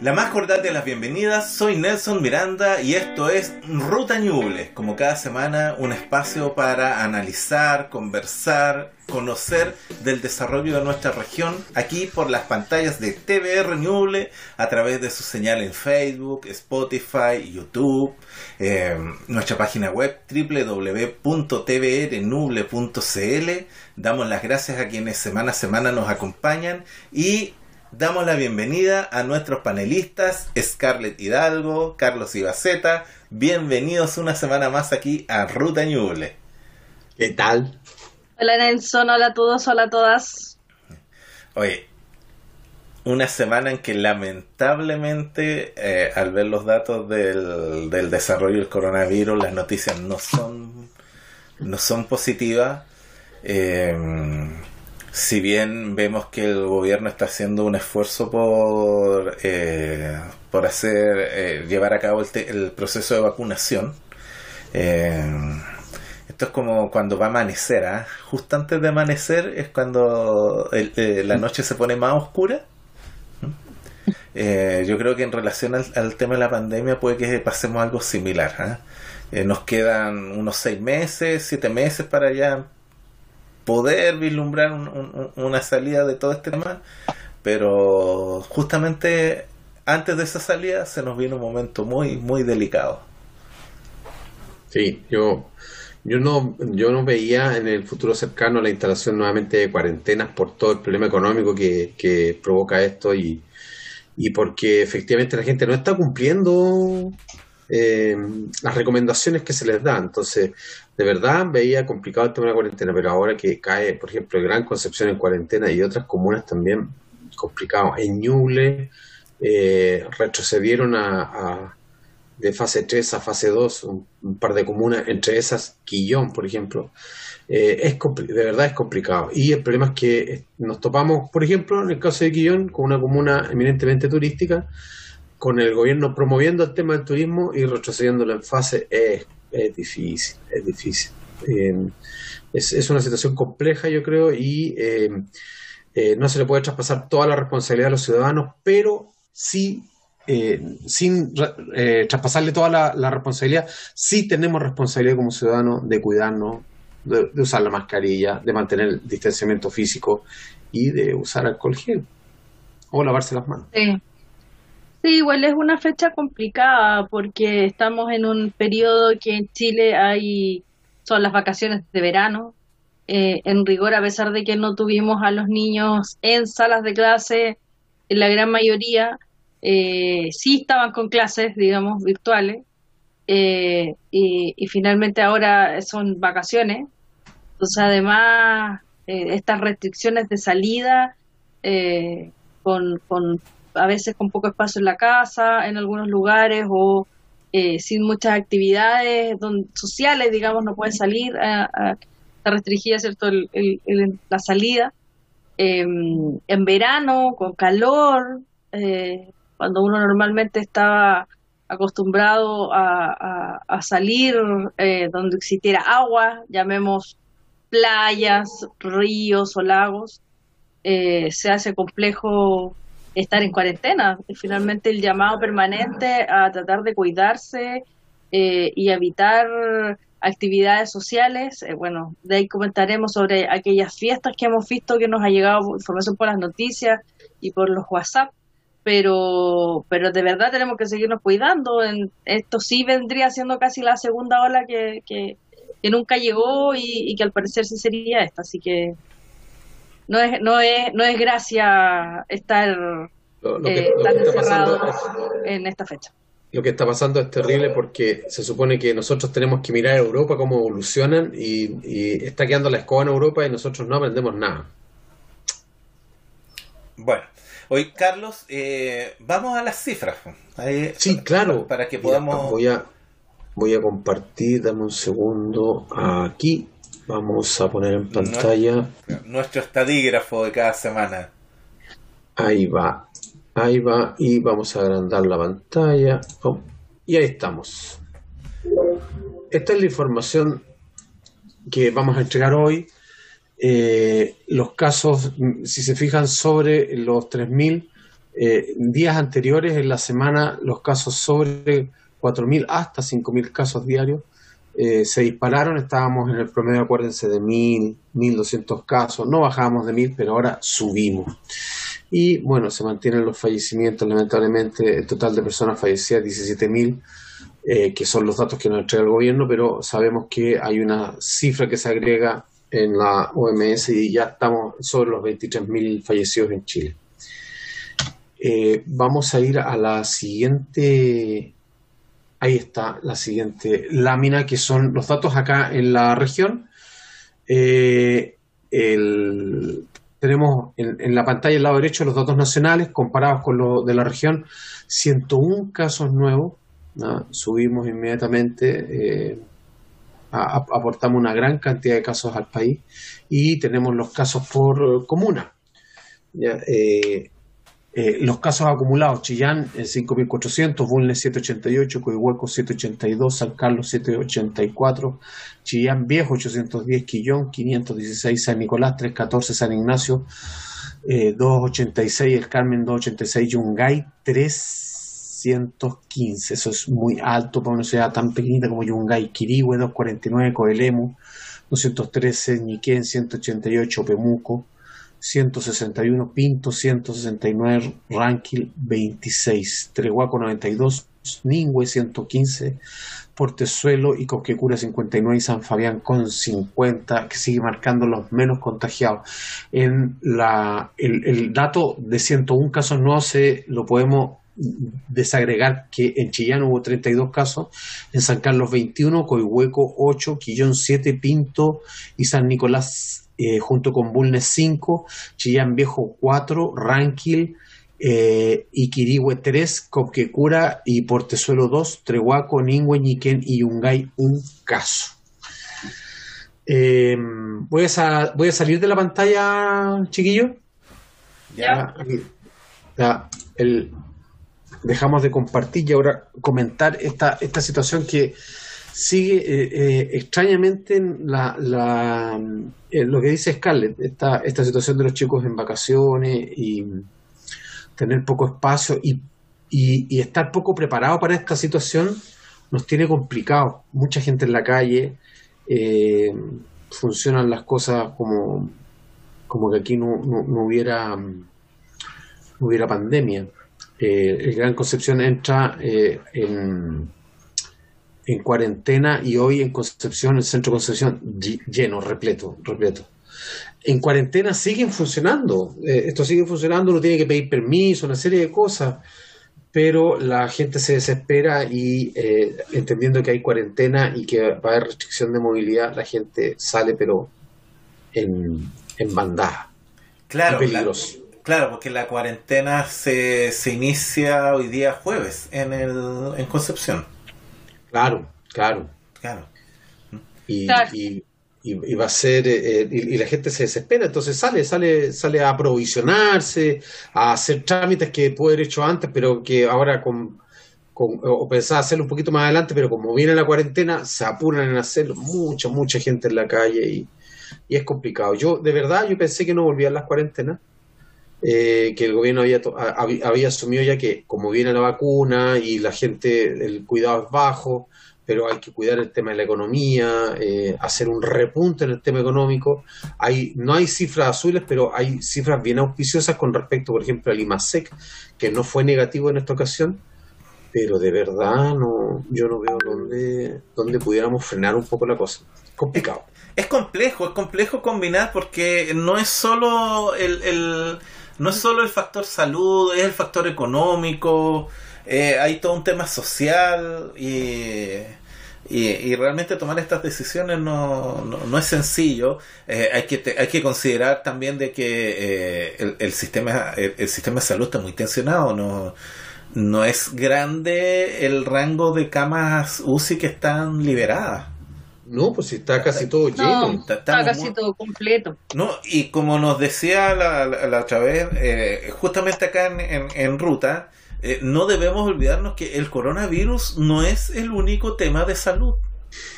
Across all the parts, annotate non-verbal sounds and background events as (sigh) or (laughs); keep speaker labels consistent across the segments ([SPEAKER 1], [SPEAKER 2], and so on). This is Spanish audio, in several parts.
[SPEAKER 1] La más cordial de las bienvenidas, soy Nelson Miranda y esto es Ruta Ñuble, como cada semana un espacio para analizar, conversar, conocer del desarrollo de nuestra región aquí por las pantallas de TVR Ñuble a través de su señal en Facebook, Spotify, YouTube, eh, nuestra página web www.tvrnuble.cl. Damos las gracias a quienes semana a semana nos acompañan y damos la bienvenida a nuestros panelistas, Scarlett Hidalgo, Carlos Ibaceta. Bienvenidos una semana más aquí a Ruta Ñuble.
[SPEAKER 2] ¿Qué tal?
[SPEAKER 3] Hola Nelson, hola a todos, hola a todas.
[SPEAKER 1] Oye, una semana en que lamentablemente, eh, al ver los datos del, del desarrollo del coronavirus, las noticias no son, no son positivas. Eh, si bien vemos que el gobierno está haciendo un esfuerzo por, eh, por hacer, eh, llevar a cabo el, el proceso de vacunación, eh, esto es como cuando va a amanecer, ¿ah? justo antes de amanecer es cuando eh, la noche se pone más oscura. Eh, yo creo que en relación al, al, tema de la pandemia puede que pasemos algo similar. ¿ah? Nos quedan unos seis meses, siete meses para ya poder vislumbrar un, un, una salida de todo este tema, pero justamente antes de esa salida se nos viene un momento muy, muy delicado.
[SPEAKER 2] Sí, yo, yo no, yo no veía en el futuro cercano la instalación nuevamente de cuarentenas por todo el problema económico que, que provoca esto y, y porque efectivamente la gente no está cumpliendo eh, las recomendaciones que se les da. Entonces, de verdad veía complicado el tema de la cuarentena, pero ahora que cae, por ejemplo, Gran Concepción en cuarentena y otras comunas también complicado. En Ñuble eh, retrocedieron a, de fase 3 a fase 2 un, par de comunas, entre esas Quillón, por ejemplo. Eh, es de verdad es complicado. Y el problema es que nos topamos, por ejemplo, en el caso de Quillón, con una comuna eminentemente turística, con el gobierno promoviendo el tema del turismo y retrocediéndolo en fase es, es difícil, es difícil. Eh, es, es, una situación compleja, yo creo, y eh, eh, no se le puede traspasar toda la responsabilidad a los ciudadanos, pero sí, sin traspasarle toda la, la, responsabilidad, sí tenemos responsabilidad como ciudadanos de cuidarnos, de, de usar la mascarilla, de mantener el distanciamiento físico y de usar alcohol gel o lavarse las manos.
[SPEAKER 3] Sí. Sí, igual es una fecha complicada porque estamos en un periodo que en Chile hay son las vacaciones de verano. Eh, en rigor, a pesar de que no tuvimos a los niños en salas de clase, en la gran mayoría eh, sí estaban con clases, digamos, virtuales. Eh, y, y, finalmente ahora son vacaciones. Entonces, además, estas restricciones de salida con, con a veces con poco espacio en la casa, en algunos lugares, o eh, sin muchas actividades sociales, digamos, no pueden salir, a, a, está restringida, ¿cierto?, el, la salida. Eh, en verano, con calor, eh, cuando uno normalmente estaba acostumbrado a salir eh, donde existiera agua, llamemos playas, ríos o lagos, eh, se hace complejo estar en cuarentena. Finalmente el llamado permanente a tratar de cuidarse eh, y evitar actividades sociales. Eh, bueno, de ahí comentaremos sobre aquellas fiestas que hemos visto que nos ha llegado información por las noticias y por los WhatsApp. Pero, pero de verdad tenemos que seguirnos cuidando. En, esto sí vendría siendo casi la segunda ola que, que, que nunca llegó y, y, que al parecer sí sería esta. Así que no es, no es, no es gracia estar
[SPEAKER 2] lo, lo que, eh, tan
[SPEAKER 3] encerrado en esta fecha.
[SPEAKER 2] Lo que está pasando es terrible porque se supone que nosotros tenemos que mirar a Europa cómo evolucionan y, y está quedando la escoba en Europa y nosotros no aprendemos nada.
[SPEAKER 1] Bueno, hoy Carlos, eh, vamos a las cifras.
[SPEAKER 2] Ahí, sí, para, claro.
[SPEAKER 1] Para que podamos...
[SPEAKER 2] Mira, voy, a, voy a compartir, dame un segundo aquí. Vamos a poner en pantalla.
[SPEAKER 1] Nuestro estadígrafo de cada semana.
[SPEAKER 2] Ahí va. Ahí va. Y vamos a agrandar la pantalla. Oh, y ahí estamos. Esta es la información que vamos a entregar hoy. Eh, los casos, si se fijan, sobre los 3.000 Eh, días anteriores en la semana los casos sobre 4.000 hasta 5.000 casos diarios eh, se dispararon, estábamos en el promedio, acuérdense, de 1.000, 1.200 casos, no bajábamos de 1.000, pero ahora subimos. Y bueno, se mantienen los fallecimientos, lamentablemente, el total de personas fallecidas, 17.000, eh, que son los datos que nos entrega el gobierno, pero sabemos que hay una cifra que se agrega en la OMS y ya estamos sobre los 23.000 fallecidos en Chile. Eh, vamos a ir a la siguiente Ahí está la siguiente lámina, que son los datos acá en la región. Eh, tenemos en, la pantalla al lado derecho los datos nacionales comparados con los de la región. 101 casos nuevos. Subimos inmediatamente. Eh, aportamos una gran cantidad de casos al país. Y tenemos los casos por comuna. ¿ya? Eh, eh, los casos acumulados, Chillán en 5.400, Bulnes 788, Coihueco 782, San Carlos 784, Chillán Viejo 810, Quillón 516, San Nicolás 314, San Ignacio 286, eh, El Carmen 286, Yungay 315. Eso es muy alto para una ciudad tan pequeñita como Yungay, Quirihue 249, Coelemu 213, Ñiquén 188, Pemuco 161, Pinto 169, Ranquil 26, Trehuaco 92, Ningüe 115, Portezuelo y Coquecura 59 y San Fabián con 50, que sigue marcando los menos contagiados. En la, el, dato de 101 casos no se lo podemos desagregar que en Chillán hubo 32 casos, en San Carlos 21, Coihueco 8, Quillón 7, Pinto y San Nicolás eh, junto con Bulnes 5, Chillán Viejo 4, Ranquil, eh, Iquirihue 3, Copquecura y Portezuelo 2, Trehuaco, Ningüe, Ñiquén y Yungay un caso. Em, voy, a voy a salir de la pantalla, chiquillo. Ya. dejamos de compartir y ahora comentar esta, esta situación que sigue eh, eh, extrañamente la, la eh, lo que dice Scarlett, esta, esta situación de los chicos en vacaciones y tener poco espacio y, y, estar poco preparado para esta situación nos tiene complicado. Mucha gente en la calle, funcionan las cosas como, como que aquí no, no, hubiera, no hubiera pandemia. el Gran Concepción entra en en cuarentena y hoy en Concepción, el centro de Concepción, lleno, repleto, repleto. En cuarentena siguen funcionando, eh, esto sigue funcionando, uno tiene que pedir permiso, una serie de cosas, pero la gente se desespera y eh, entendiendo que hay cuarentena y que va a haber restricción de movilidad, la gente sale pero en, en bandada.
[SPEAKER 1] Claro, claro, porque la cuarentena se, se inicia hoy día jueves en, el, en Concepción.
[SPEAKER 2] Claro, claro.
[SPEAKER 1] Claro.
[SPEAKER 2] Y, y, va a ser, eh, y, la gente se desespera, entonces sale, sale, sale a provisionarse, a hacer trámites que puede haber hecho antes, pero que ahora con, o pensaba hacerlo un poquito más adelante, pero como viene la cuarentena, se apuran en hacerlo, mucha, mucha gente en la calle y, y es complicado. Yo, de verdad, yo pensé que no volvían las cuarentenas, eh, que el gobierno había, había asumido ya que como viene la vacuna y la gente, el cuidado es bajo, pero hay que cuidar el tema de la economía, eh, hacer un repunte en el tema económico. Hay, no hay cifras azules, pero hay cifras bien auspiciosas con respecto, por ejemplo, al IMASEC, que no fue negativo en esta ocasión, pero de verdad no, yo no veo dónde, dónde pudiéramos frenar un poco la cosa. Complicado.
[SPEAKER 1] Es complejo, es complejo combinar porque no es solo el no es solo el factor salud, es el factor económico, eh, hay todo un tema social y, y, realmente tomar estas decisiones no, no, es sencillo. Eh, hay, que hay que considerar también de que eh, el, el, sistema, el, sistema de salud está muy tensionado, no, no es grande el rango de camas UCI que están liberadas.
[SPEAKER 2] No, pues está casi todo lleno.
[SPEAKER 3] está, casi todo completo.
[SPEAKER 1] No, y como nos decía la, la, otra vez, eh, justamente acá en, en, ruta, eh, no debemos olvidarnos que el coronavirus no es el único tema de salud.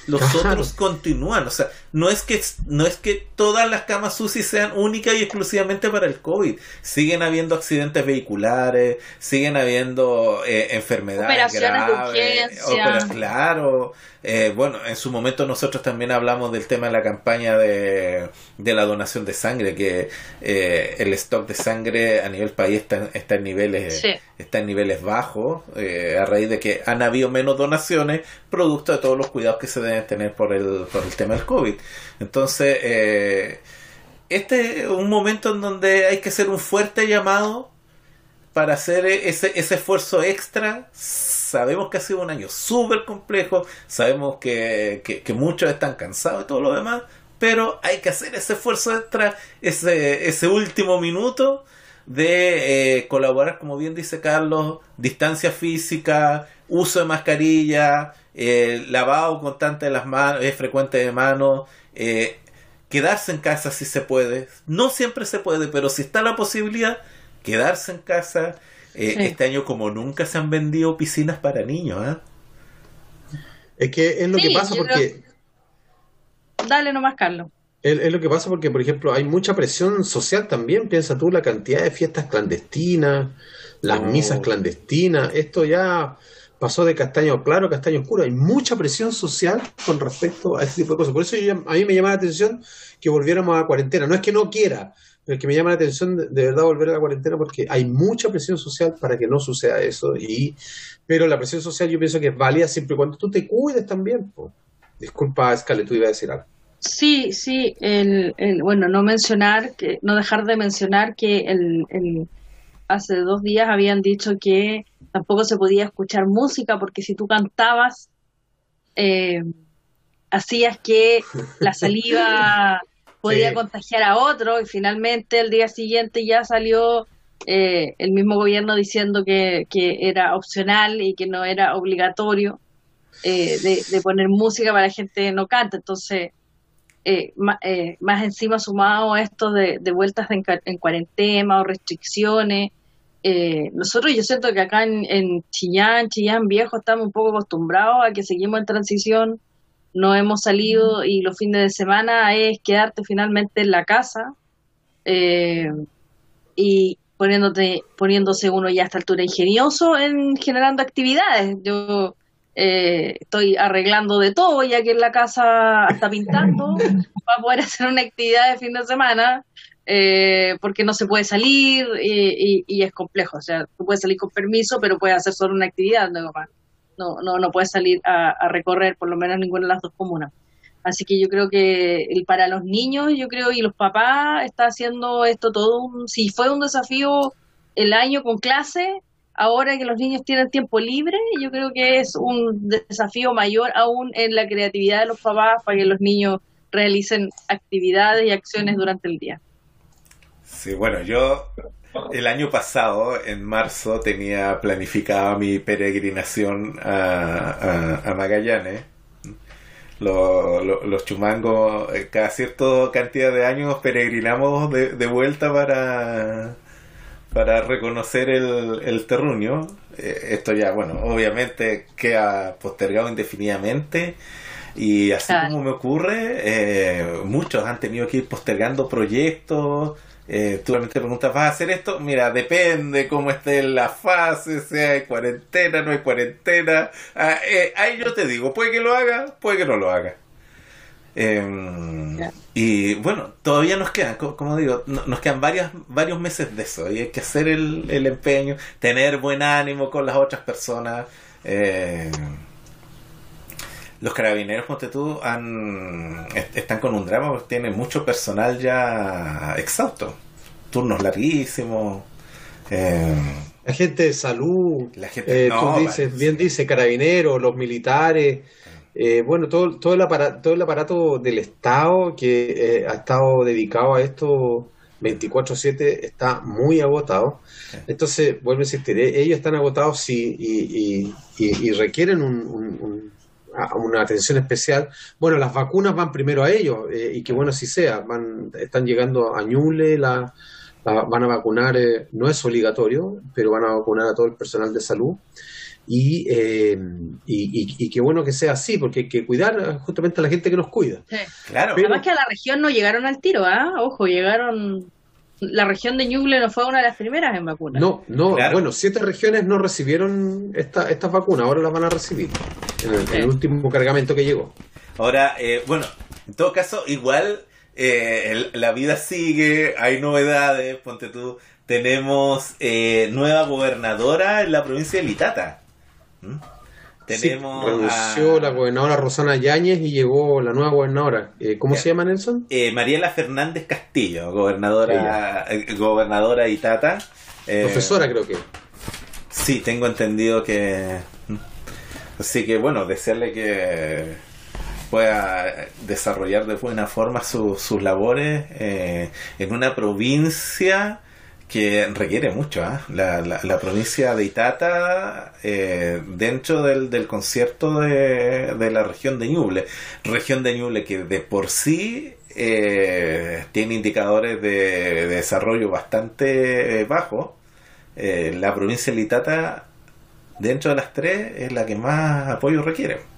[SPEAKER 1] Los otros continúan, o sea, no es que no es que todas las camas UCI sean únicas y exclusivamente para el COVID. Siguen habiendo accidentes vehiculares, siguen habiendo eh, enfermedades graves, claro. Eh, bueno, en su momento nosotros también hablamos del tema de la campaña de, de la donación de sangre, que eh, el stock de sangre a nivel país está, está en niveles está en niveles bajos eh, a raíz de que han habido menos donaciones producto de todos los cuidados que se tener por el, por el tema del COVID. Entonces, este es un momento en donde hay que hacer un fuerte llamado para hacer ese, ese esfuerzo extra sabemos que ha sido un año súper complejo, sabemos que, muchos están cansados y todo lo demás, pero hay que hacer ese esfuerzo extra, ese, ese último minuto de eh, colaborar, como bien dice Carlos, distancia física, uso de mascarilla, eh, lavado constante de las manos, es frecuente de manos, eh, quedarse en casa si se puede. No siempre se puede, pero si está la posibilidad, quedarse en casa, eh, este año como nunca se han vendido piscinas para niños. ¿eh?
[SPEAKER 2] Es que es lo que pasa porque...
[SPEAKER 3] Dale nomás, Carlos.
[SPEAKER 2] Es, lo que pasa porque, por ejemplo, hay mucha presión social también. Piensa tú la cantidad de fiestas clandestinas, las oh. misas clandestinas. Esto ya pasó de castaño claro a castaño oscuro. Hay mucha presión social con respecto a ese tipo de cosas. Por eso a mí me llama la atención que volviéramos a cuarentena. No es que no quiera, el que me llama la atención de, verdad volver a la cuarentena porque hay mucha presión social para que no suceda eso y pero la presión social yo pienso que es válida siempre y cuando tú te cuides también disculpa Escale tú ibas a decir algo
[SPEAKER 3] sí sí el, bueno no mencionar que no dejar de mencionar que el, hace dos días habían dicho que tampoco se podía escuchar música porque si tú cantabas eh, hacías que la (laughs) saliva podía contagiar a otro y finalmente el día siguiente ya salió eh, el mismo gobierno diciendo que, era opcional y que no era obligatorio eh, de, poner música para la gente no canta. Entonces, eh, más, encima sumado a esto de, vueltas en, en, cuarentena o restricciones, nosotros yo siento que acá en, en Chillán, Chillán Viejo, estamos un poco acostumbrados a que seguimos en transición no hemos salido y los fines de semana es quedarte finalmente en la casa eh, y poniéndote, poniéndose uno ya a esta altura ingenioso en generando actividades. Yo eh, estoy arreglando de todo ya que en la casa está pintando (laughs) para poder hacer una actividad de fin de semana eh, porque no se puede salir y, es complejo. O sea, tú puedes salir con permiso, pero puedes hacer solo una actividad, no no, no, no puede salir a, recorrer por lo menos ninguna de las dos comunas. Así que yo creo que para los niños, yo creo, y los papás, está haciendo esto todo un, si fue un desafío el año con clase, ahora que los niños tienen tiempo libre, yo creo que es un desafío mayor aún en la creatividad de los papás para que los niños realicen actividades y acciones durante el día.
[SPEAKER 1] Sí, bueno, yo el año pasado, en marzo, tenía planificada mi peregrinación a, Magallanes. los chumangos, eh, cada cierta cantidad de años peregrinamos de, vuelta para, para reconocer el, el terruño. Eh, esto ya, bueno, obviamente queda postergado indefinidamente. Y así como me ocurre, eh, muchos han tenido que ir postergando proyectos eh, tú realmente preguntas, ¿vas a hacer esto? Mira, depende cómo esté la fase, sea hay cuarentena, no hay cuarentena. Ah, eh, ahí yo te digo, puede que lo haga, puede que no lo haga. Em, y bueno, todavía nos quedan, como digo, nos quedan varios, varios meses de eso y hay que hacer el, el empeño, tener buen ánimo con las otras personas. Eh, los carabineros, ponte tú, han, están con un drama porque tienen mucho personal ya exhausto. Turnos larguísimos.
[SPEAKER 2] Eh, la gente de salud, la gente, eh, tú dices, bien dice, carabineros, los militares, eh, bueno, todo, todo, el aparato, todo el aparato del Estado que ha estado dedicado a esto 24/7 está muy agotado. Entonces, vuelvo a insistir, ellos están agotados sí, y, y, requieren un una atención especial. Bueno, las vacunas van primero a ellos, eh, y que bueno si sea, van, están llegando a Ñuble la, van a vacunar, eh, no es obligatorio, pero van a vacunar a todo el personal de salud. Y, eh, y, qué bueno que sea así, porque hay que cuidar justamente a la gente que nos cuida.
[SPEAKER 3] Claro. Pero, Además que a la región no llegaron al tiro, ¿ah? Ojo, llegaron la región de Ñuble no fue una de las primeras en vacunar.
[SPEAKER 2] No, no, bueno, siete regiones no recibieron esta, estas vacunas, ahora las van a recibir en el, último cargamento que llegó.
[SPEAKER 1] Ahora, eh, bueno, en todo caso, igual eh, la vida sigue, hay novedades, ponte tú, tenemos eh, nueva gobernadora en la provincia de Litata.
[SPEAKER 2] ¿Mm? Tenemos. renunció la gobernadora Rosana Yáñez y llegó la nueva gobernadora. Eh, ¿Cómo se llama, Nelson?
[SPEAKER 1] Eh, Mariela Fernández Castillo, gobernadora, eh, gobernadora Itata.
[SPEAKER 2] Profesora, creo que.
[SPEAKER 1] Sí, tengo entendido que. Así que, bueno, desearle que pueda desarrollar de buena forma sus labores en una provincia que requiere mucho. ¿ah? La, la, provincia de Itata, eh, dentro del, del concierto de, de, la región de Ñuble, región de Ñuble que de por sí eh, tiene indicadores de, desarrollo bastante eh, bajos. la provincia de Itata, dentro de las tres, es la que más apoyo requiere.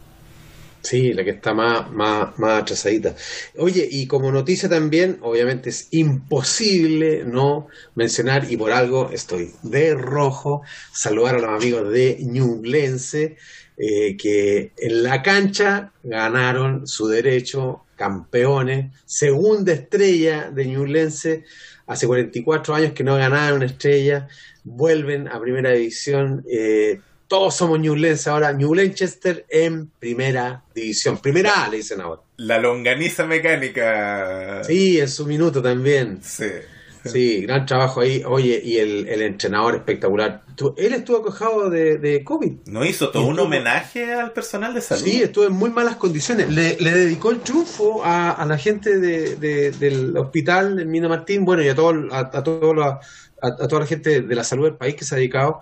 [SPEAKER 2] Sí, la que está más, más, más atrasadita. Oye, y como noticia también, obviamente es imposible no mencionar, y por algo estoy de rojo, saludar a los amigos de Ñublense, eh, que en la cancha ganaron su derecho, campeones, segunda estrella de Ñublense, hace 44 años que no ganaron una estrella, vuelven a primera división. Eh, todos somos Newlense ahora, New Lanchester en primera división. Primera A le dicen ahora.
[SPEAKER 1] La longaniza mecánica.
[SPEAKER 2] Sí, en su minuto también. Sí. Sí, gran trabajo ahí. Oye, y el, entrenador espectacular. Él estuvo acojado de, de COVID.
[SPEAKER 1] ¿No hizo todo un homenaje al personal de salud?
[SPEAKER 2] Sí, estuvo en muy malas condiciones. Le, dedicó el triunfo a, la gente del hospital, en Mina Martín, bueno, y a, todo, a, a, a toda la gente de la salud del país que se ha dedicado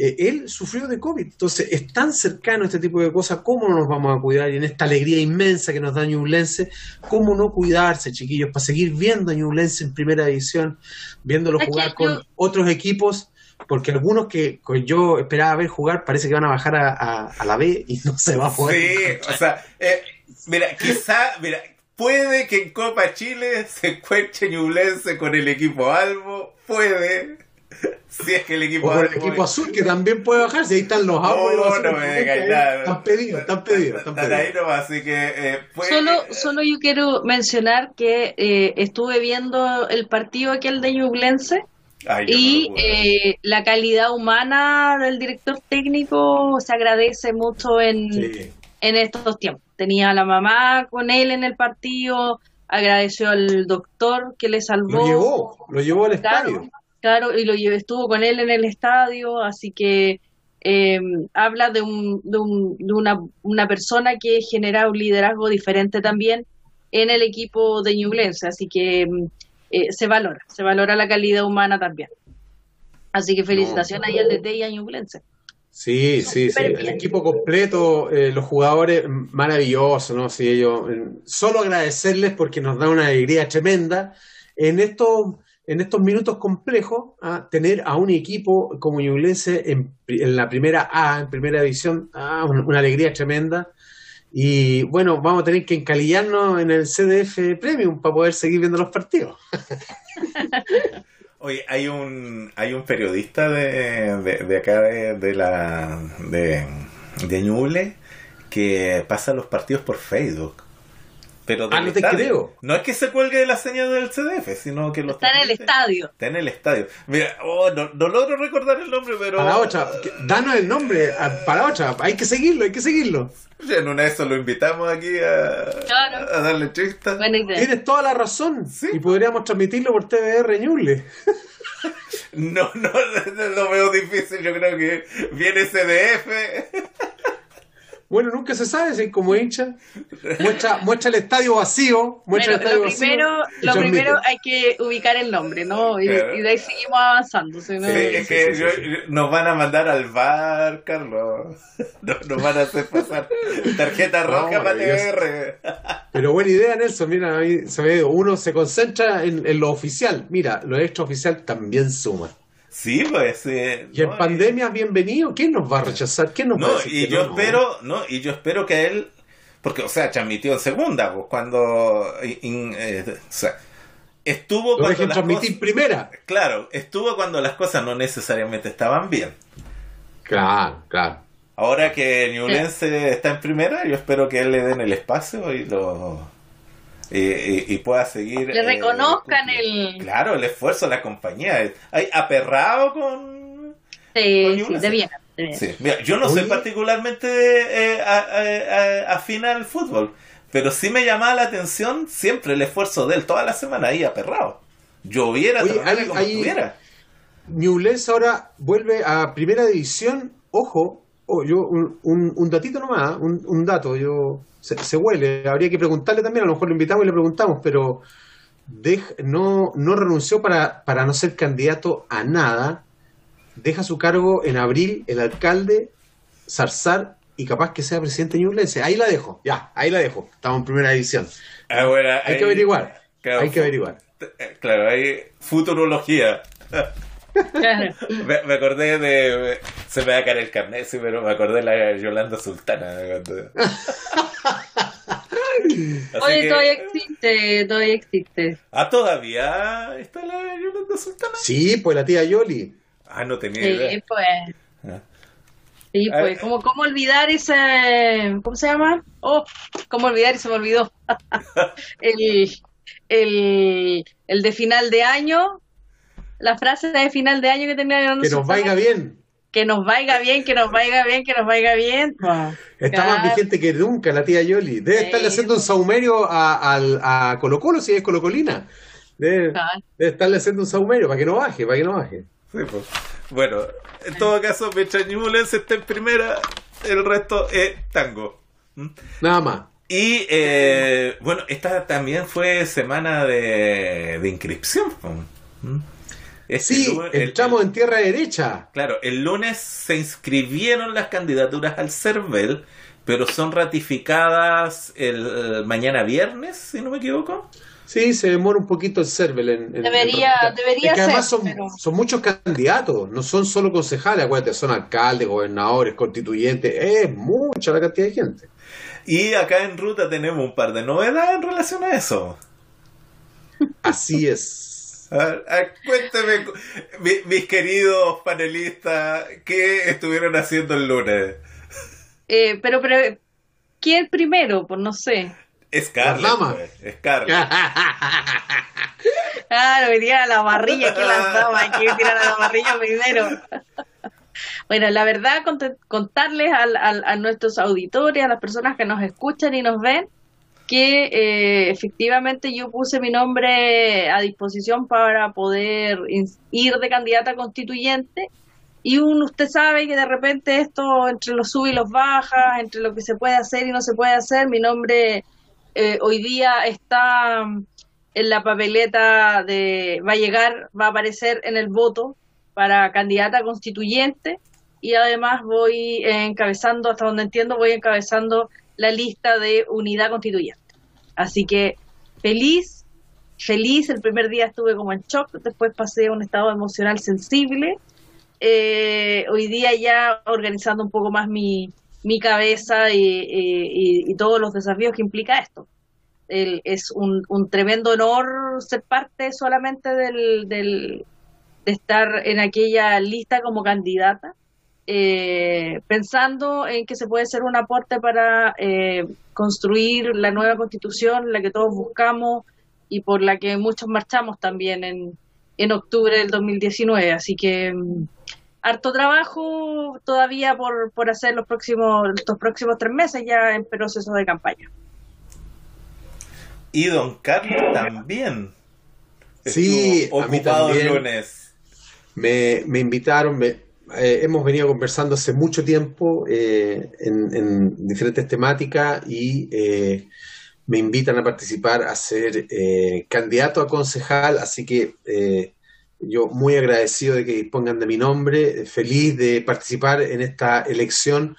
[SPEAKER 2] eh, él sufrió de COVID. Entonces, es tan cercano este tipo de cosas, ¿cómo no nos vamos a cuidar? Y en esta alegría inmensa que nos da Ñublense, ¿cómo no cuidarse, chiquillos, para seguir viendo a Ñublense en primera división, viéndolo jugar con otros equipos? Porque algunos que, yo esperaba ver jugar parece que van a bajar a, la B y no se va a poder.
[SPEAKER 1] Sí, o sea, eh, mira, quizá, mira, puede que en Copa Chile se encuentre Ñublense con el equipo Albo, puede si es que el equipo,
[SPEAKER 2] el equipo azul que también puede bajar, si ahí están los
[SPEAKER 1] no me
[SPEAKER 2] Están pedidos, están pedidos. Están
[SPEAKER 1] ahí nomás, así que. Eh,
[SPEAKER 3] solo, solo yo quiero mencionar que eh, estuve viendo el partido aquel de Ñublense. y eh, la calidad humana del director técnico se agradece mucho en, en estos tiempos. Tenía a la mamá con él en el partido, agradeció al doctor que le salvó.
[SPEAKER 2] Lo llevó, lo llevó al estadio.
[SPEAKER 3] Claro, y lo estuvo con él en el estadio, así que eh, habla de, un, de, un, de una, una, persona que genera un liderazgo diferente también en el equipo de Ñublense, así que eh, se valora, se valora la calidad humana también. Así que felicitaciones ahí al DT y a Ñublense.
[SPEAKER 2] Sí, sí, sí, el equipo completo, eh, los jugadores maravillosos, ¿no? Sí, ellos, solo agradecerles porque nos da una alegría tremenda en estos en estos minutos complejos tener a un equipo como Ñublense en, la primera A, en primera división, ah, una, alegría tremenda. Y bueno, vamos a tener que encalillarnos en el CDF Premium para poder seguir viendo los partidos. (laughs)
[SPEAKER 1] Oye, hay un, hay un periodista de, de, acá de, la de, de Ñuble que pasa los partidos por Facebook. Pero
[SPEAKER 2] ah, no te creo.
[SPEAKER 1] No es que se cuelgue de la señal del CDF, sino que lo
[SPEAKER 3] está en el estadio.
[SPEAKER 1] Está en el estadio. Mira, oh, no, no, logro recordar el nombre, pero.
[SPEAKER 2] Para otra, danos el nombre. Para otra, hay que seguirlo, hay que seguirlo.
[SPEAKER 1] En una de esas lo invitamos aquí a, a darle chista.
[SPEAKER 2] Tienes toda la razón. Y podríamos transmitirlo por TVR Ñuble. (laughs)
[SPEAKER 1] no, no, no lo veo difícil. Yo creo que viene CDF. (laughs)
[SPEAKER 2] Bueno, nunca se sabe si como hincha. Muestra, muestra el estadio vacío. Muestra el estadio
[SPEAKER 3] lo primero, lo primero hay que ubicar el nombre, ¿no? Y, de ahí seguimos avanzando.
[SPEAKER 1] Sí, es que nos van a mandar al bar, Carlos. (laughs) Nos, van a hacer pasar tarjeta roja para TR.
[SPEAKER 2] Pero buena idea, Nelson. Mira, uno se concentra en, en lo oficial. Mira, lo extraoficial también suma.
[SPEAKER 1] Sí, pues. Eh,
[SPEAKER 2] y en pandemia, bienvenido. ¿Quién nos va a (laughs) rechazar? ¿Quién nos
[SPEAKER 1] no,
[SPEAKER 2] va a decir
[SPEAKER 1] y yo espero, no? Y yo espero que él, porque, o sea, transmitió en segunda, pues, cuando, eh, o sea, estuvo
[SPEAKER 2] Lo cuando transmitir primera.
[SPEAKER 1] Claro, estuvo cuando las cosas no necesariamente estaban bien.
[SPEAKER 2] Claro, claro.
[SPEAKER 1] Ahora que Newlense está en primera, yo espero que él le den el espacio y lo y, pueda seguir.
[SPEAKER 3] Que eh, reconozcan el.
[SPEAKER 1] Claro, el esfuerzo de la compañía. Hay aperrado con.
[SPEAKER 3] Sí, de bien.
[SPEAKER 1] yo no soy particularmente eh, afín al fútbol, pero sí me llamaba la atención siempre el esfuerzo de él, toda la semana ahí aperrado. Lloviera, como estuviera.
[SPEAKER 2] Newlands ahora vuelve a primera división. Ojo, oh, yo un, un, datito nomás, un, un dato. Yo se, huele. Habría que preguntarle también, a lo mejor lo invitamos y le preguntamos, pero no, no renunció para, para no ser candidato a nada. Deja su cargo en abril el alcalde Zarzar y capaz que sea presidente ñublense. Ahí la dejo, ya, ahí la dejo. Estamos en primera división.
[SPEAKER 1] Ah,
[SPEAKER 2] hay que averiguar. hay que averiguar.
[SPEAKER 1] Claro, hay futurología. Me, acordé de. Se me va a caer el carnet, sí, pero me acordé de la Yolanda Sultana. (laughs)
[SPEAKER 3] Oye, todavía existe, todavía existe.
[SPEAKER 1] Ah, todavía está la Yolanda Sultana.
[SPEAKER 2] Sí, pues la tía Yoli.
[SPEAKER 1] Ah, no tenía idea.
[SPEAKER 3] Sí, pues. Ah. Sí, pues, ¿cómo, ¿cómo olvidar ese. ¿Cómo se llama? Oh, ¿cómo olvidar y se me olvidó? (laughs) el, el, el de final de año, la frase de final de año que tenía
[SPEAKER 2] Que nos vaya bien.
[SPEAKER 3] Que nos vaya bien, que nos vaya bien, que nos vaya bien.
[SPEAKER 2] Está más vigente que nunca la tía Yoli. Debe estarle haciendo un saumerio a, a, Colo Colo si es colocolina. Debe, debe estarle haciendo un saumerio para que no baje, para que no baje.
[SPEAKER 1] Sí, pues. Bueno, en todo caso, mientras Ñublense está en primera, el resto es tango.
[SPEAKER 2] ¿Mm? Nada más.
[SPEAKER 1] Y eh, bueno, esta también fue semana de, de inscripción. ¿Mm?
[SPEAKER 2] Sí, entramos en tierra derecha.
[SPEAKER 1] Claro, el lunes se inscribieron las candidaturas al CERVEL, pero son ratificadas el, mañana viernes, si no me equivoco.
[SPEAKER 2] Sí, se demora un poquito el CERVEL. En,
[SPEAKER 3] debería, debería
[SPEAKER 2] que además son, son, muchos candidatos, no son solo concejales, acuérdate, son alcaldes, gobernadores, constituyentes, es mucha la cantidad de gente.
[SPEAKER 1] Y acá en ruta tenemos un par de novedades en relación a eso.
[SPEAKER 2] Así es.
[SPEAKER 1] A cuénteme, mis queridos panelistas, ¿qué estuvieron haciendo el lunes?
[SPEAKER 3] Eh, pero, pero, ¿quién primero? Pues no sé.
[SPEAKER 1] Scarlett. Pues, Scarlett.
[SPEAKER 3] claro, me tiran a la barrilla, que las damas, hay (laughs) que tirar a la barrilla primero. bueno, la verdad, contarles a nuestros auditores, a las personas que nos escuchan y nos ven, que eh, efectivamente yo puse mi nombre a disposición para poder ir de candidata constituyente. Y un, usted sabe que de repente esto entre los sube y los baja, entre lo que se puede hacer y no se puede hacer, mi nombre eh, hoy día está en la papeleta de, va a llegar, va a aparecer en el voto para candidata constituyente. Y además voy encabezando, hasta donde entiendo, voy encabezando la lista de unidad constituyente. Así que feliz, feliz, el primer día estuve como en shock, después pasé a un estado emocional sensible. Eh, hoy día ya organizando un poco más mi, mi cabeza y, todos los desafíos que implica esto. es un, un, tremendo honor ser parte solamente del, del, de estar en aquella lista como candidata eh, pensando en que se puede ser un aporte para eh, construir la nueva constitución, la que todos buscamos y por la que muchos marchamos también en, en octubre del 2019. Así que mm, harto trabajo todavía por, por hacer los próximos, los próximos tres meses ya en proceso de campaña.
[SPEAKER 1] Y don Carlos también.
[SPEAKER 2] Sí, ocupado a mí también. lunes. Me, me invitaron, me, eh, hemos venido conversando hace mucho tiempo eh, en, diferentes temáticas y me invitan a participar a ser candidato a concejal, así que yo muy agradecido de que dispongan de mi nombre, feliz de participar en esta elección.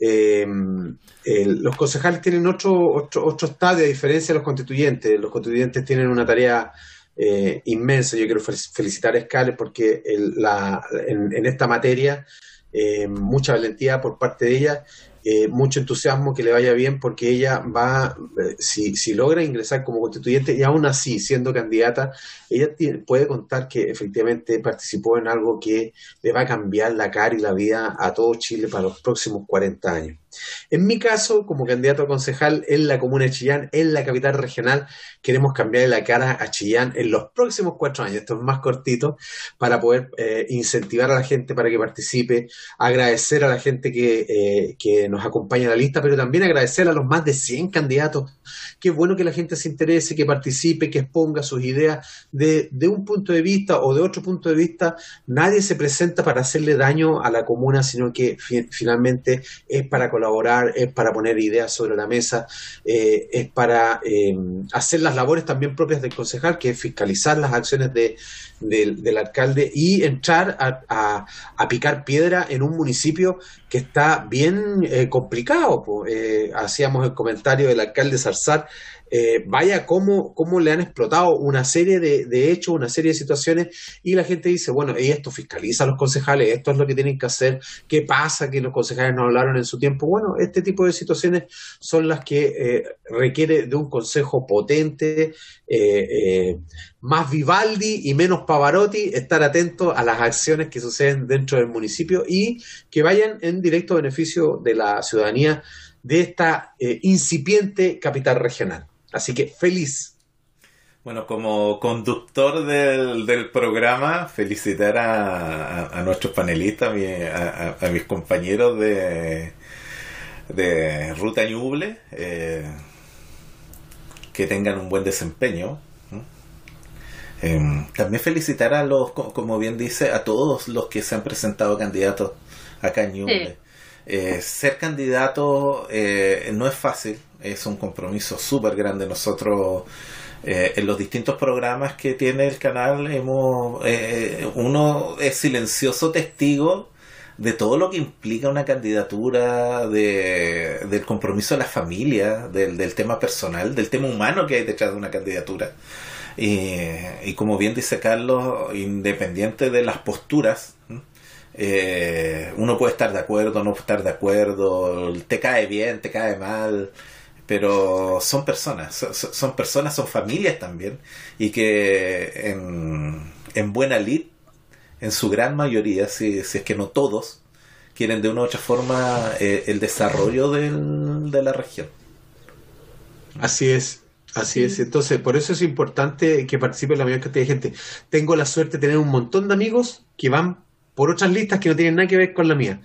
[SPEAKER 2] los concejales tienen otro, otro, otro estadio a diferencia de los constituyentes. Los constituyentes tienen una tarea eh, inmenso. Yo quiero felicitar a Escales porque en, esta materia eh, mucha valentía por parte de ella eh, mucho entusiasmo, que le vaya bien, porque ella va, eh, si, si, logra ingresar como constituyente y aún así, siendo candidata, ella puede contar que efectivamente participó en algo que le va a cambiar la cara y la vida a todo Chile para los próximos 40 años. En mi caso, como candidato a concejal en la comuna de Chillán, en la capital regional, queremos cambiarle la cara a Chillán en los próximos cuatro años, esto es más cortito, para poder eh, incentivar a la gente para que participe, agradecer a la gente que, que nos acompaña en la lista, pero también agradecer a los más de 100 candidatos. Qué bueno que la gente se interese, que participe, que exponga sus ideas de, un punto de vista o de otro punto de vista. Nadie se presenta para hacerle daño a la comuna, sino que finalmente es para colaborar, es para poner ideas sobre la mesa, eh, es para eh, hacer las labores también propias del concejal, que es fiscalizar las acciones de, del, alcalde y entrar a, picar piedra en un municipio que está bien eh, complicado. Eh, hacíamos el comentario del alcalde Eh, vaya cómo, cómo, le han explotado una serie de, hechos, una serie de situaciones, y la gente dice, bueno, y esto fiscaliza a los concejales, esto es lo que tienen que hacer, ¿qué pasa que los concejales no hablaron en su tiempo? Bueno, este tipo de situaciones son las que eh, requiere de un consejo potente, eh, más Vivaldi y menos Pavarotti, estar atento a las acciones que suceden dentro del municipio y que vayan en directo beneficio de la ciudadanía de esta incipiente capital regional. Así que feliz.
[SPEAKER 1] Bueno, como conductor del, programa, felicitar a, nuestros panelistas, a, mis compañeros de, de Ruta Ñuble, eh, que tengan un buen desempeño. Em, también felicitar a los, como bien dice, a todos los que se han presentado candidatos acá en Ñuble. Eh, ser candidato eh, no es fácil, es un compromiso súper grande. Nosotros eh, en los distintos programas que tiene el canal hemos uno es silencioso testigo de todo lo que implica una candidatura, de, del compromiso de la familia, del, tema personal, del tema humano que hay detrás de una candidatura. Y como bien dice Carlos, independiente de las posturas, eh, uno puede estar de acuerdo, no puede estar de acuerdo, te cae bien, te cae mal, pero son personas, son, personas, son familias también, y que en, en buena lid, en su gran mayoría, si, si es que no todos, quieren de una u otra forma eh, el desarrollo del, de la región.
[SPEAKER 2] Así es, Así es, entonces por eso es importante que participe la mayor cantidad de gente. Tengo la suerte de tener un montón de amigos que van por otras listas que no tienen nada que ver con la mía.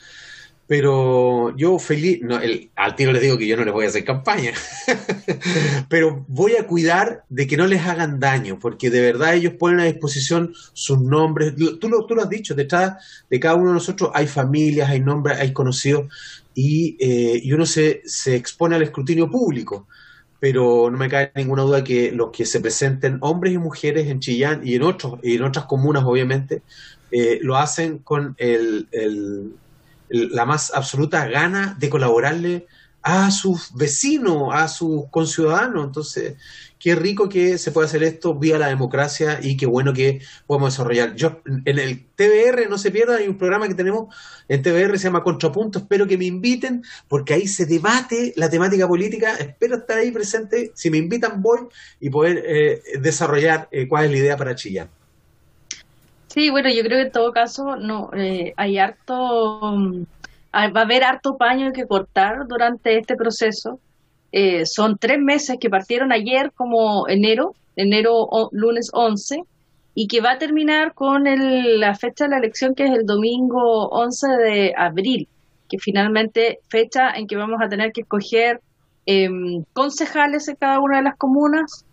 [SPEAKER 2] Pero yo feliz, no, el, al tiro les digo que yo no les voy a hacer campaña, (laughs) pero voy a cuidar de que no les hagan daño, porque de verdad ellos ponen a disposición sus nombres. Tú lo, tú lo has dicho, detrás de cada uno de nosotros hay familias, hay nombres, hay conocidos, y, eh, y uno se, se expone al escrutinio público pero no me cae ninguna duda que los que se presenten, hombres y mujeres en Chillán y en otros y en otras comunas, obviamente, eh, lo hacen con el, la más absoluta gana de colaborarle a sus vecinos, a sus conciudadanos. Entonces, qué rico que se pueda hacer esto vía la democracia y qué bueno que podemos desarrollar. Yo, en el TBR, no se pierda, hay un programa que tenemos en TBR, se llama Contrapunto, espero que me inviten, porque ahí se debate la temática política, espero estar ahí presente, si me invitan voy y poder eh, desarrollar eh, cuál es la idea para Chillán.
[SPEAKER 3] Sí, bueno, yo creo que en todo caso no eh, hay harto, mm, va a haber harto paño que cortar durante este proceso. Eh, son tres meses que partieron ayer como enero, enero lunes 11, y que va a terminar con la fecha de la elección que es el domingo 11 de abril, que finalmente fecha en que vamos a tener que escoger em, concejales en cada una de las comunas.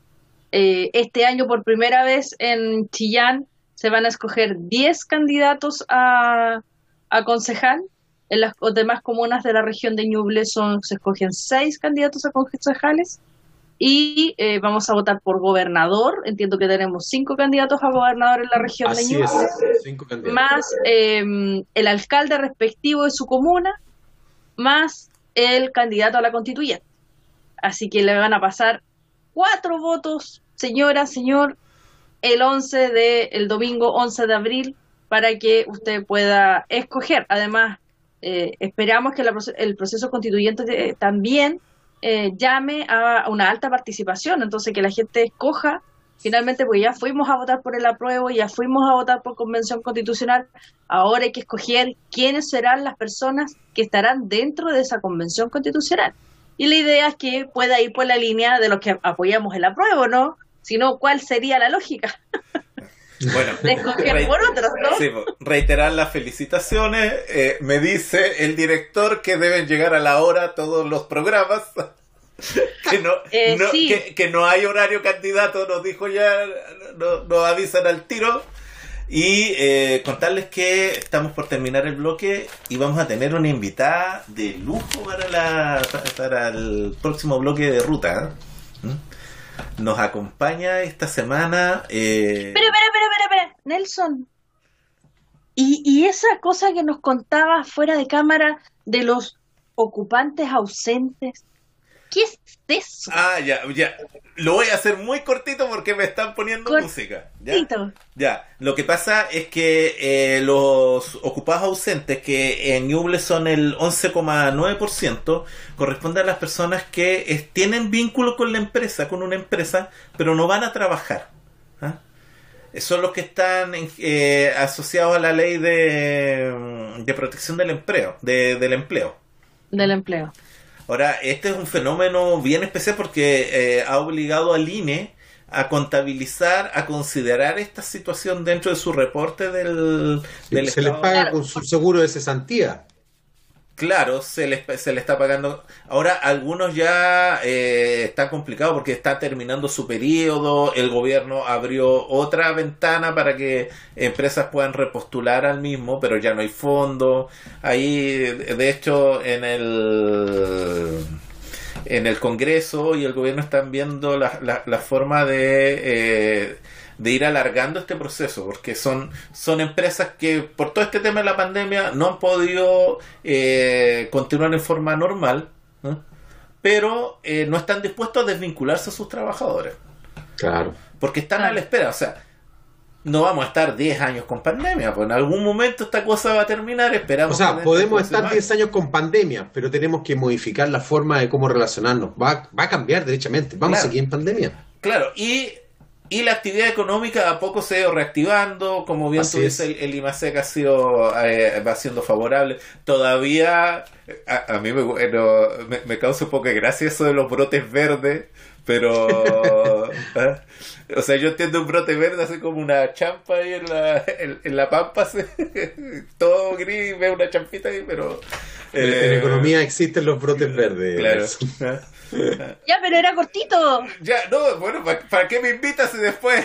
[SPEAKER 3] Eh, este año por primera vez en Chillán se van a escoger 10 candidatos a, a concejal. En las demás comunas de la región de Ñuble son, se escogen seis candidatos a concejales y eh, vamos a votar por gobernador. Entiendo que tenemos cinco candidatos a gobernador en la región de Ñuble, más em, el alcalde respectivo de su comuna, más el candidato a la constituyente. Así que le van a pasar cuatro votos, señora, señor, el 11 de, el domingo 11 de abril, para que usted pueda escoger. Además, eh, esperamos que el proceso constituyente eh, también eh, llame a una alta participación, entonces que la gente escoja finalmente, porque ya fuimos a votar por el apruebo, ya fuimos a votar por convención constitucional, ahora hay que escoger quiénes serán las personas que estarán dentro de esa convención constitucional. Y la idea es que pueda ir por la línea de los que apoyamos el apruebo, ¿no? Sino, ¿cuál sería la lógica?
[SPEAKER 1] Bueno, (laughs) reiterar las felicitaciones. Eh, me dice el director que deben llegar a la hora todos los programas. (laughs) que, no, eh, que, no hay horario candidato, nos dijo ya, nos, avisan al tiro. Y eh, contarles que estamos por terminar el bloque y vamos a tener una invitada de lujo para, la, para el próximo bloque de ruta. Nos acompaña esta semana.
[SPEAKER 3] Eh... Espera, espera, espera, espera, Nelson. Y, y esa cosa que nos contaba fuera de cámara de los ocupantes ausentes, ¿Qué es eso?
[SPEAKER 1] Ah, ya, ya. Lo voy a hacer muy cortito porque me están poniendo música. ¿ya? ya, lo que pasa es que eh, los ocupados ausentes, que en Ñuble son el 11,9%, corresponden a las personas que tienen vínculo con la empresa, con una empresa, pero no van a trabajar. ¿ah? Son los que están eh, asociados a la ley de, de protección del empleo, de, del empleo.
[SPEAKER 3] Del empleo.
[SPEAKER 1] Ahora, este es un fenómeno bien especial porque eh, ha obligado al INE a contabilizar, a considerar esta situación dentro de su reporte del,
[SPEAKER 2] Se les paga con su seguro de cesantía.
[SPEAKER 1] Claro, se le, se le está pagando. Ahora, algunos ya eh, están complicados porque está terminando su periodo. El gobierno abrió otra ventana para que empresas puedan repostular al mismo, pero ya no hay fondo. Ahí, de hecho, en el en el Congreso y el gobierno están viendo la, la, forma de eh, de ir alargando este proceso, porque son, son empresas que por todo este tema de la pandemia no han podido eh, continuar en forma normal, pero eh, no están dispuestos a desvincularse a sus trabajadores.
[SPEAKER 2] Claro.
[SPEAKER 1] Porque están a la espera, o sea, no vamos a estar 10 años con pandemia, pues en algún momento esta cosa va a terminar, esperamos.
[SPEAKER 2] O sea, podemos estar 10 años con pandemia, pero tenemos que modificar la forma de cómo relacionarnos. Va, va a cambiar derechamente, vamos a seguir en pandemia.
[SPEAKER 1] Claro, y y la actividad económica a poco se ha ido reactivando, como bien tú dices, el, IMASEC ha sido, eh, va siendo favorable. Todavía, a, mí me, me, causa un poco de gracia eso de los brotes verdes, pero, (laughs) ¿eh? o sea, yo entiendo un brote verde así como una champa ahí en la, en, la pampa, (laughs) todo gris, veo una champita ahí, pero...
[SPEAKER 2] en, eh, economía existen los brotes verdes.
[SPEAKER 3] Claro. (laughs) ya, pero era cortito.
[SPEAKER 1] Ya, no, bueno, ¿para, qué me invitas y después?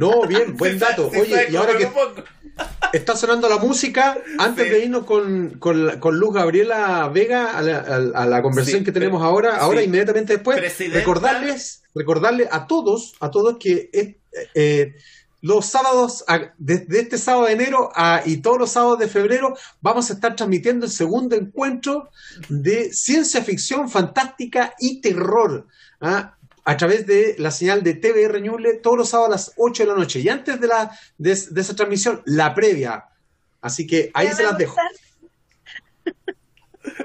[SPEAKER 2] No, bien, (laughs) buen dato. Oye, y ahora que (laughs) está sonando la música, antes de irnos con, con, con, Luz Gabriela Vega a la, conversación que tenemos ahora, ahora inmediatamente después, recordarles, recordarles a todos, a todos que eh, los sábados, desde este sábado de enero y todos los sábados de febrero, vamos a estar transmitiendo el segundo encuentro de ciencia ficción fantástica y terror. ¿ah? A través de la señal de TVR Ñuble todos los sábados a las 8 de la noche. Y antes de, la, de, esa transmisión, la previa. Así que ahí se las dejo. (laughs)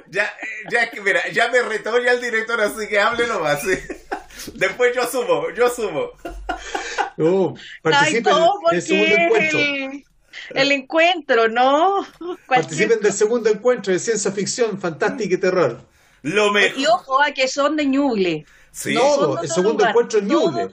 [SPEAKER 1] Ya, ya, mira, ya me retó ya el director, así que háblelo más. (laughs) Después yo asumo, yo asumo.
[SPEAKER 2] No, participen del segundo encuentro.
[SPEAKER 3] El, encuentro, ¿no? (laughs)
[SPEAKER 2] Participen del segundo encuentro de ciencia ficción, fantástica y terror.
[SPEAKER 1] Lo mejor.
[SPEAKER 3] Y ojo a que son de Ñuble.
[SPEAKER 2] Sí. No, el segundo encuentro en Ñuble.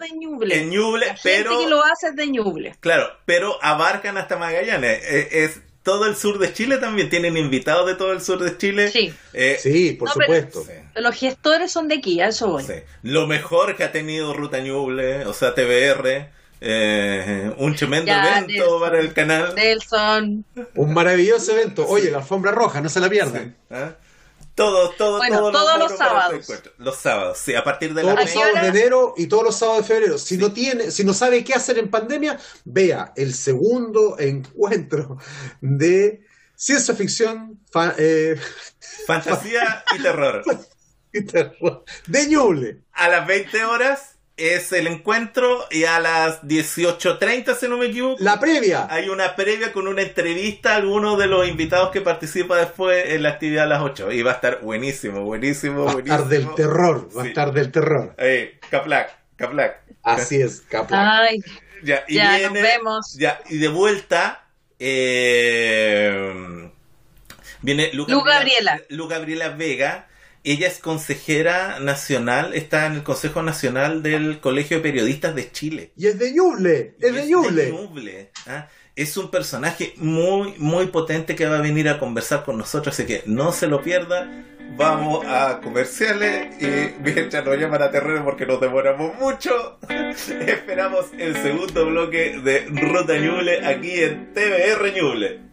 [SPEAKER 1] En Ñuble, pero.
[SPEAKER 3] que lo hace de Ñuble.
[SPEAKER 1] Claro, pero abarcan hasta Magallanes. E, es, todo el sur de Chile también. Tienen invitados de todo el sur de Chile.
[SPEAKER 3] Sí,
[SPEAKER 2] eh, sí por supuesto.
[SPEAKER 3] Los gestores son de aquí, a eso voy.
[SPEAKER 1] Lo mejor que ha tenido Ruta Ñuble, o sea, TBR, Eh, un tremendo evento para el canal.
[SPEAKER 3] Nelson.
[SPEAKER 2] Un maravilloso evento. Oye, la alfombra roja, no se la pierdan.
[SPEAKER 1] ¿Ah? Todo, todo,
[SPEAKER 3] bueno, todos los sábados.
[SPEAKER 1] Los sábados, sí, a partir de
[SPEAKER 2] todos los sábados de enero y todos los sábados de febrero. Si no tiene, si no sabe qué hacer en pandemia, vea el segundo encuentro de ciencia ficción,
[SPEAKER 1] eh, fantasía y terror. (laughs)
[SPEAKER 2] y terror. De Ñuble.
[SPEAKER 1] A las 20 horas es el encuentro y a las 18.30, si no me equivoco.
[SPEAKER 2] La previa.
[SPEAKER 1] Hay una previa con una entrevista a alguno de los invitados que participa después en la actividad a las 8. Y va a estar buenísimo, buenísimo,
[SPEAKER 2] va
[SPEAKER 1] buenísimo.
[SPEAKER 2] Va a estar del terror, va a estar del terror.
[SPEAKER 1] Eh, Caplac, Caplac.
[SPEAKER 2] Así es, Caplac.
[SPEAKER 3] Ay,
[SPEAKER 1] ya, y
[SPEAKER 3] ya nos vemos.
[SPEAKER 1] Ya, y de vuelta, eh, viene Lu
[SPEAKER 3] Gabriela.
[SPEAKER 1] Lu Gabriela Vega ella es consejera nacional, está en el Consejo Nacional del Colegio de Periodistas de Chile.
[SPEAKER 2] Y es de Ñuble, es de Ñuble.
[SPEAKER 1] ¿ah? Es un personaje muy, muy potente que va a venir a conversar con nosotros, así que no se lo pierda. Vamos a comerciales y mientras nos llaman a terreno porque nos demoramos mucho, (laughs) esperamos el segundo bloque de Ruta Ñuble aquí en TBR Ñuble.